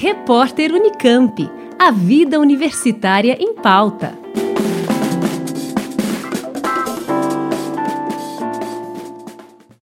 Repórter Unicamp. A vida universitária em pauta.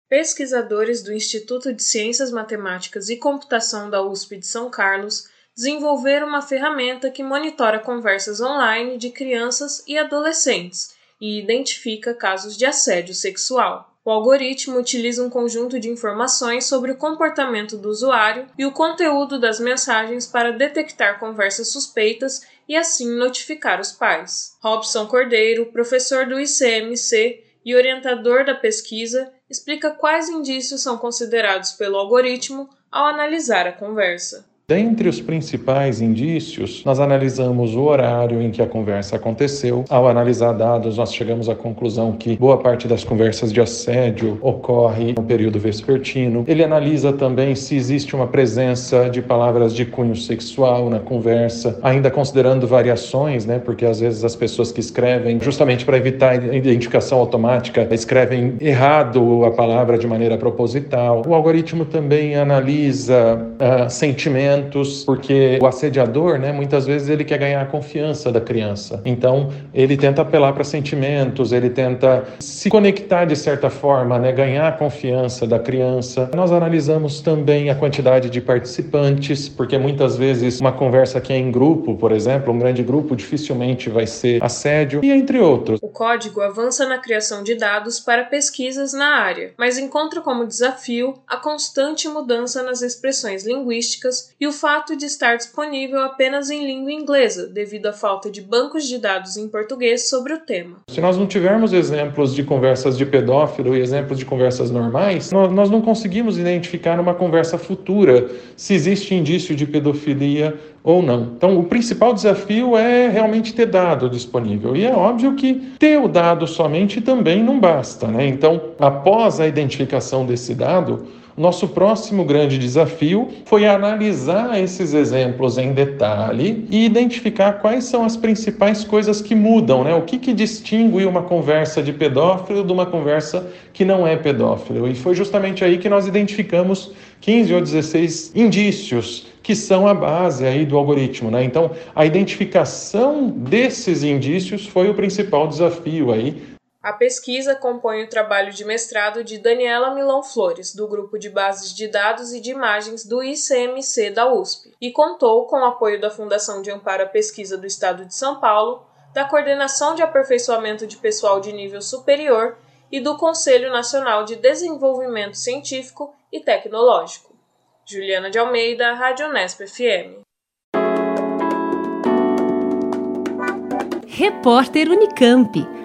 Pesquisadores do Instituto de Ciências Matemáticas e Computação da USP de São Carlos desenvolveram uma ferramenta que monitora conversas online de crianças e adolescentes e identifica casos de assédio sexual. O algoritmo utiliza um conjunto de informações sobre o comportamento do usuário e o conteúdo das mensagens para detectar conversas suspeitas e assim notificar os pais. Robson Cordeiro, professor do ICMC e orientador da pesquisa, explica quais indícios são considerados pelo algoritmo ao analisar a conversa. Dentre os principais indícios, nós analisamos o horário em que a conversa aconteceu. Ao analisar dados, nós chegamos à conclusão que boa parte das conversas de assédio ocorre no período vespertino. Ele analisa também se existe uma presença de palavras de cunho sexual na conversa, ainda considerando variações, né? Porque às vezes as pessoas que escrevem, justamente para evitar a identificação automática, escrevem errado a palavra de maneira proposital. O algoritmo também analisa uh, sentimentos sentimentos, porque o assediador, né, muitas vezes ele quer ganhar a confiança da criança. Então, ele tenta apelar para sentimentos, ele tenta se conectar de certa forma, né, ganhar a confiança da criança. Nós analisamos também a quantidade de participantes, porque muitas vezes uma conversa que é em grupo, por exemplo, um grande grupo, dificilmente vai ser assédio, e entre outros. O código avança na criação de dados para pesquisas na área, mas encontra como desafio a constante mudança nas expressões linguísticas e o fato de estar disponível apenas em língua inglesa, devido à falta de bancos de dados em português sobre o tema. Se nós não tivermos exemplos de conversas de pedófilo e exemplos de conversas normais, nós não conseguimos identificar uma conversa futura se existe indício de pedofilia ou não. Então, o principal desafio é realmente ter dado disponível. E é óbvio que ter o dado somente também não basta, né? Então, após a identificação desse dado, nosso próximo grande desafio foi analisar esses exemplos em detalhe e identificar quais são as principais coisas que mudam, né? O que, que distingue uma conversa de pedófilo de uma conversa que não é pedófilo. E foi justamente aí que nós identificamos 15 ou 16 indícios que são a base aí do algoritmo, né? Então, a identificação desses indícios foi o principal desafio aí a pesquisa compõe o trabalho de mestrado de Daniela Milão Flores, do Grupo de Bases de Dados e de Imagens do ICMC da USP, e contou com o apoio da Fundação de Amparo à Pesquisa do Estado de São Paulo, da Coordenação de Aperfeiçoamento de Pessoal de Nível Superior e do Conselho Nacional de Desenvolvimento Científico e Tecnológico. Juliana de Almeida, Rádio Nesp FM. Repórter Unicamp.